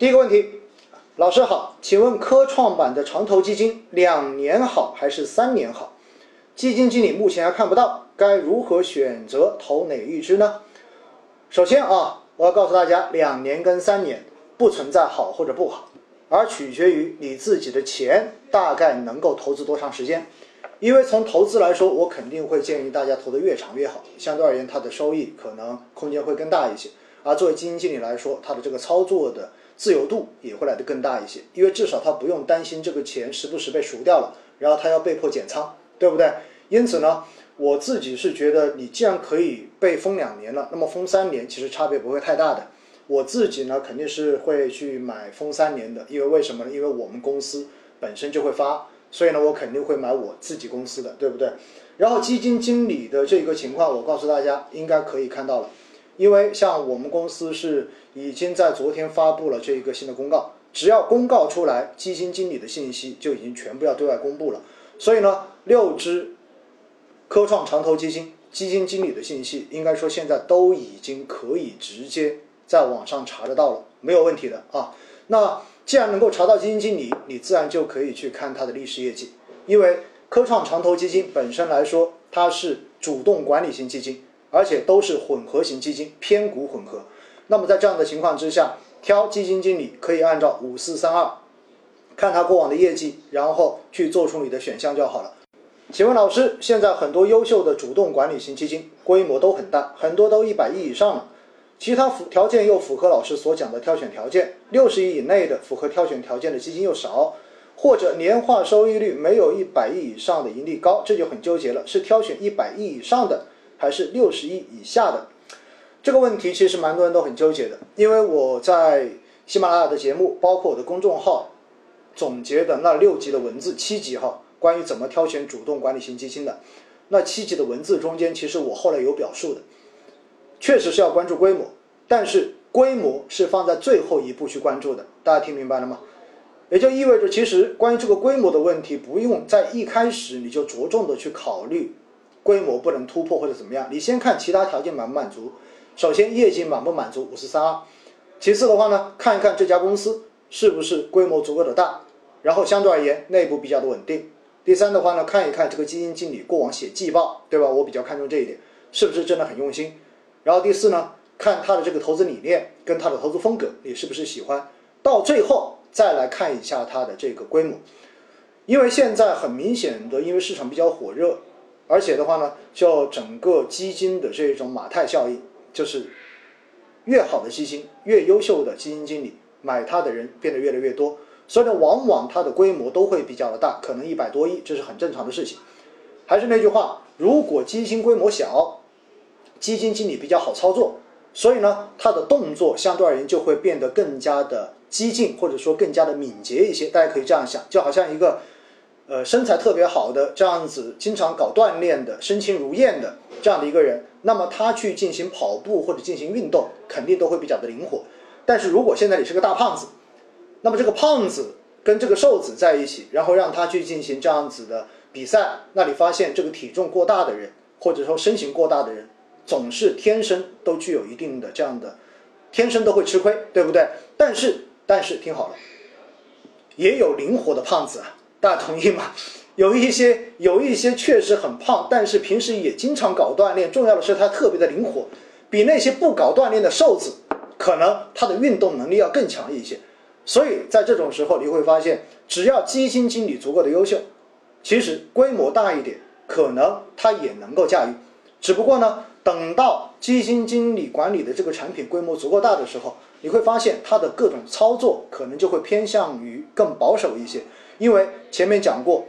第一个问题，老师好，请问科创板的长投基金两年好还是三年好？基金经理目前还看不到，该如何选择投哪一支呢？首先啊，我要告诉大家，两年跟三年不存在好或者不好，而取决于你自己的钱大概能够投资多长时间。因为从投资来说，我肯定会建议大家投的越长越好，相对而言，它的收益可能空间会更大一些。而作为基金经理来说，他的这个操作的自由度也会来得更大一些，因为至少他不用担心这个钱时不时被赎掉了，然后他要被迫减仓，对不对？因此呢，我自己是觉得，你既然可以被封两年了，那么封三年其实差别不会太大的。我自己呢，肯定是会去买封三年的，因为为什么呢？因为我们公司本身就会发。所以呢，我肯定会买我自己公司的，对不对？然后基金经理的这个情况，我告诉大家应该可以看到了，因为像我们公司是已经在昨天发布了这一个新的公告，只要公告出来，基金经理的信息就已经全部要对外公布了。所以呢，六只科创长投基金基金经理的信息，应该说现在都已经可以直接在网上查得到了，没有问题的啊。那既然能够查到基金经理，你自然就可以去看他的历史业绩。因为科创长投基金本身来说，它是主动管理型基金，而且都是混合型基金，偏股混合。那么在这样的情况之下，挑基金经理可以按照五四三二，看他过往的业绩，然后去做出你的选项就好了。请问老师，现在很多优秀的主动管理型基金规模都很大，很多都一百亿以上了。其他符条件又符合老师所讲的挑选条件，六十亿以内的符合挑选条件的基金又少，或者年化收益率没有一百亿以上的盈利高，这就很纠结了，是挑选一百亿以上的，还是六十亿以下的？这个问题其实蛮多人都很纠结的，因为我在喜马拉雅的节目，包括我的公众号总结的那六集的文字，七集哈，关于怎么挑选主动管理型基金的，那七集的文字中间，其实我后来有表述的。确实是要关注规模，但是规模是放在最后一步去关注的，大家听明白了吗？也就意味着，其实关于这个规模的问题，不用在一开始你就着重的去考虑规模不能突破或者怎么样，你先看其他条件满不满足。首先业绩满不满足五四三二，其次的话呢，看一看这家公司是不是规模足够的大，然后相对而言内部比较的稳定。第三的话呢，看一看这个基金经理过往写季报，对吧？我比较看重这一点，是不是真的很用心？然后第四呢，看他的这个投资理念跟他的投资风格，你是不是喜欢？到最后再来看一下它的这个规模，因为现在很明显的，因为市场比较火热，而且的话呢，就整个基金的这种马太效应，就是越好的基金，越优秀的基金经理买它的人变得越来越多，所以呢，往往它的规模都会比较的大，可能一百多亿，这是很正常的事情。还是那句话，如果基金规模小，基金经理比较好操作，所以呢，他的动作相对而言就会变得更加的激进，或者说更加的敏捷一些。大家可以这样想，就好像一个，呃，身材特别好的这样子，经常搞锻炼的、身轻如燕的这样的一个人，那么他去进行跑步或者进行运动，肯定都会比较的灵活。但是如果现在你是个大胖子，那么这个胖子跟这个瘦子在一起，然后让他去进行这样子的比赛，那你发现这个体重过大的人，或者说身形过大的人。总是天生都具有一定的这样的，天生都会吃亏，对不对？但是，但是听好了，也有灵活的胖子啊，大家同意吗？有一些，有一些确实很胖，但是平时也经常搞锻炼。重要的是他特别的灵活，比那些不搞锻炼的瘦子，可能他的运动能力要更强一些。所以在这种时候，你会发现，只要基金经理足够的优秀，其实规模大一点，可能他也能够驾驭。只不过呢。等到基金经理管理的这个产品规模足够大的时候，你会发现他的各种操作可能就会偏向于更保守一些。因为前面讲过，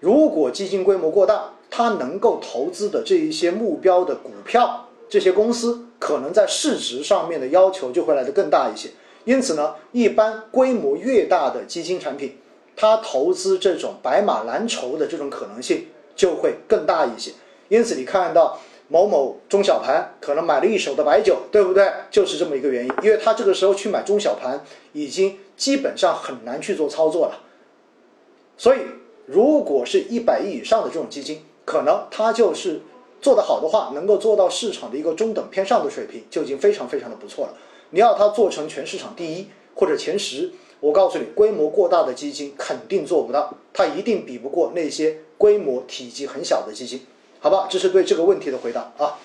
如果基金规模过大，它能够投资的这一些目标的股票、这些公司，可能在市值上面的要求就会来得更大一些。因此呢，一般规模越大的基金产品，它投资这种白马蓝筹的这种可能性就会更大一些。因此你看到。某某中小盘可能买了一手的白酒，对不对？就是这么一个原因，因为他这个时候去买中小盘，已经基本上很难去做操作了。所以，如果是一百亿以上的这种基金，可能它就是做得好的话，能够做到市场的一个中等偏上的水平，就已经非常非常的不错了。你要它做成全市场第一，或者前十，我告诉你，规模过大的基金肯定做不到，它一定比不过那些规模体积很小的基金，好吧？这是对这个问题的回答啊。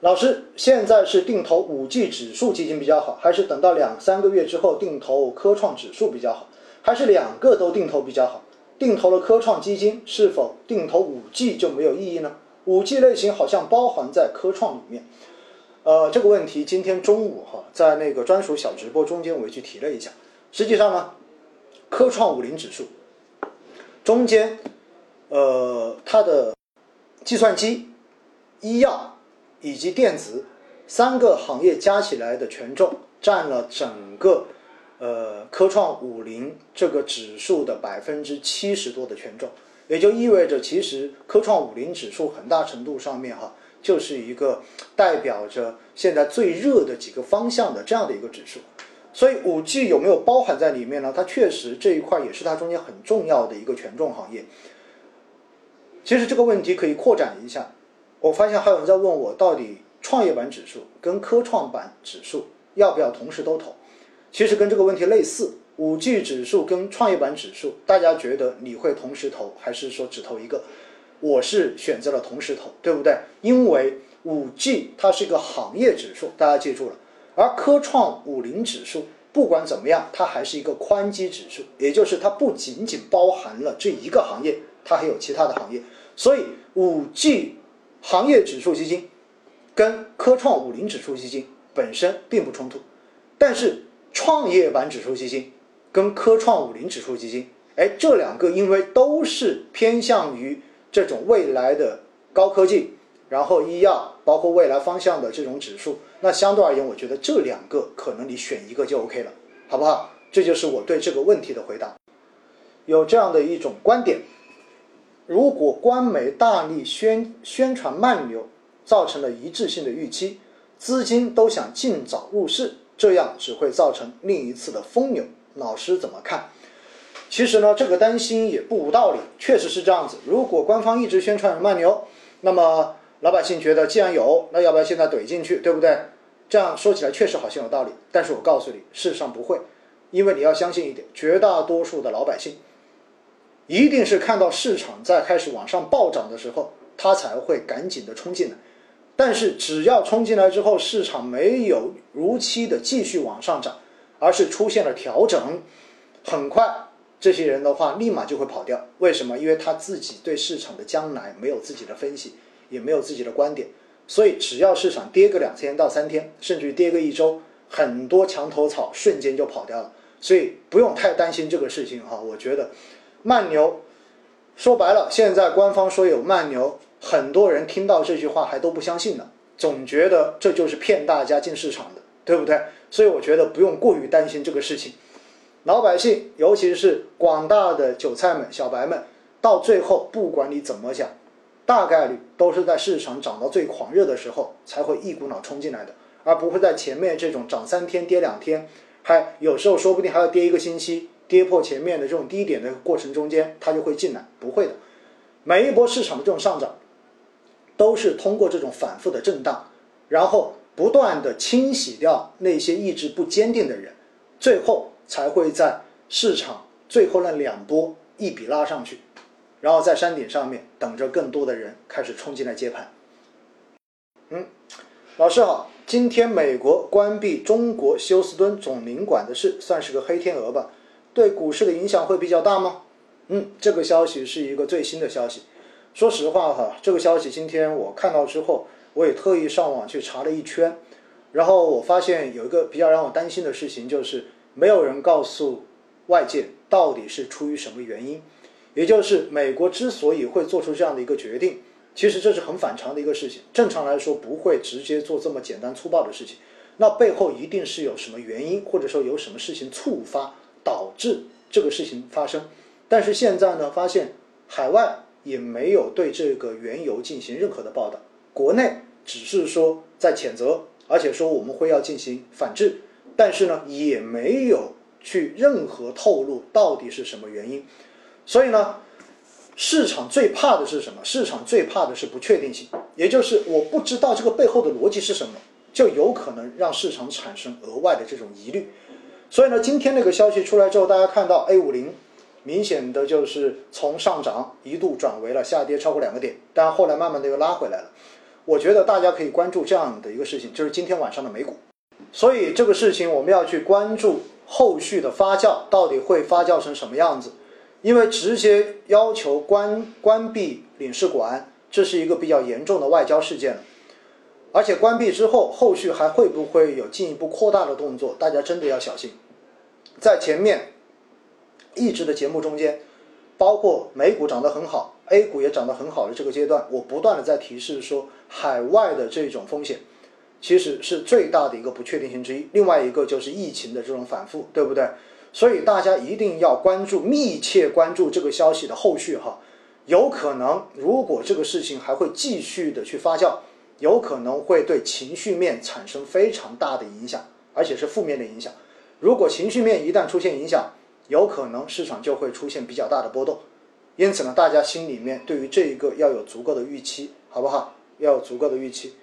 老师，现在是定投五 G 指数基金比较好，还是等到两三个月之后定投科创指数比较好，还是两个都定投比较好？定投了科创基金，是否定投五 G 就没有意义呢？五 G 类型好像包含在科创里面。呃，这个问题今天中午哈，在那个专属小直播中间我也去提了一下。实际上呢，科创五零指数中间，呃，它的计算机、医药。以及电子三个行业加起来的权重占了整个呃科创五零这个指数的百分之七十多的权重，也就意味着其实科创五零指数很大程度上面哈就是一个代表着现在最热的几个方向的这样的一个指数，所以五 G 有没有包含在里面呢？它确实这一块也是它中间很重要的一个权重行业。其实这个问题可以扩展一下。我发现还有人在问我，到底创业板指数跟科创板指数要不要同时都投？其实跟这个问题类似，五 G 指数跟创业板指数，大家觉得你会同时投，还是说只投一个？我是选择了同时投，对不对？因为五 G 它是一个行业指数，大家记住了。而科创五零指数不管怎么样，它还是一个宽基指数，也就是它不仅仅包含了这一个行业，它还有其他的行业。所以五 G 行业指数基金跟科创五零指数基金本身并不冲突，但是创业板指数基金跟科创五零指数基金，哎，这两个因为都是偏向于这种未来的高科技，然后医药，包括未来方向的这种指数，那相对而言，我觉得这两个可能你选一个就 OK 了，好不好？这就是我对这个问题的回答。有这样的一种观点。如果官媒大力宣宣传慢牛，造成了一致性的预期，资金都想尽早入市，这样只会造成另一次的疯牛。老师怎么看？其实呢，这个担心也不无道理，确实是这样子。如果官方一直宣传慢牛，那么老百姓觉得既然有，那要不要现在怼进去，对不对？这样说起来确实好像有道理，但是我告诉你，事实上不会，因为你要相信一点，绝大多数的老百姓。一定是看到市场在开始往上暴涨的时候，他才会赶紧的冲进来。但是只要冲进来之后，市场没有如期的继续往上涨，而是出现了调整，很快这些人的话立马就会跑掉。为什么？因为他自己对市场的将来没有自己的分析，也没有自己的观点。所以只要市场跌个两天到三天，甚至于跌个一周，很多墙头草瞬间就跑掉了。所以不用太担心这个事情哈，我觉得。慢牛，说白了，现在官方说有慢牛，很多人听到这句话还都不相信呢，总觉得这就是骗大家进市场的，对不对？所以我觉得不用过于担心这个事情。老百姓，尤其是广大的韭菜们、小白们，到最后不管你怎么讲，大概率都是在市场涨到最狂热的时候才会一股脑冲进来的，而不会在前面这种涨三天跌两天，还有时候说不定还要跌一个星期。跌破前面的这种低点的过程中间，它就会进来，不会的。每一波市场的这种上涨，都是通过这种反复的震荡，然后不断的清洗掉那些意志不坚定的人，最后才会在市场最后那两波一笔拉上去，然后在山顶上面等着更多的人开始冲进来接盘。嗯，老师好，今天美国关闭中国休斯敦总领馆的事，算是个黑天鹅吧？对股市的影响会比较大吗？嗯，这个消息是一个最新的消息。说实话哈，这个消息今天我看到之后，我也特意上网去查了一圈，然后我发现有一个比较让我担心的事情，就是没有人告诉外界到底是出于什么原因。也就是美国之所以会做出这样的一个决定，其实这是很反常的一个事情。正常来说不会直接做这么简单粗暴的事情，那背后一定是有什么原因，或者说有什么事情触发。导致这个事情发生，但是现在呢，发现海外也没有对这个缘由进行任何的报道，国内只是说在谴责，而且说我们会要进行反制，但是呢，也没有去任何透露到底是什么原因。所以呢，市场最怕的是什么？市场最怕的是不确定性，也就是我不知道这个背后的逻辑是什么，就有可能让市场产生额外的这种疑虑。所以呢，今天那个消息出来之后，大家看到 A 五零明显的就是从上涨一度转为了下跌，超过两个点，但后来慢慢的又拉回来了。我觉得大家可以关注这样的一个事情，就是今天晚上的美股。所以这个事情我们要去关注后续的发酵，到底会发酵成什么样子？因为直接要求关关闭领事馆，这是一个比较严重的外交事件了。而且关闭之后，后续还会不会有进一步扩大的动作？大家真的要小心。在前面一直的节目中间，包括美股涨得很好，A 股也涨得很好的这个阶段，我不断的在提示说，海外的这种风险其实是最大的一个不确定性之一。另外一个就是疫情的这种反复，对不对？所以大家一定要关注，密切关注这个消息的后续哈。有可能，如果这个事情还会继续的去发酵。有可能会对情绪面产生非常大的影响，而且是负面的影响。如果情绪面一旦出现影响，有可能市场就会出现比较大的波动。因此呢，大家心里面对于这一个要有足够的预期，好不好？要有足够的预期。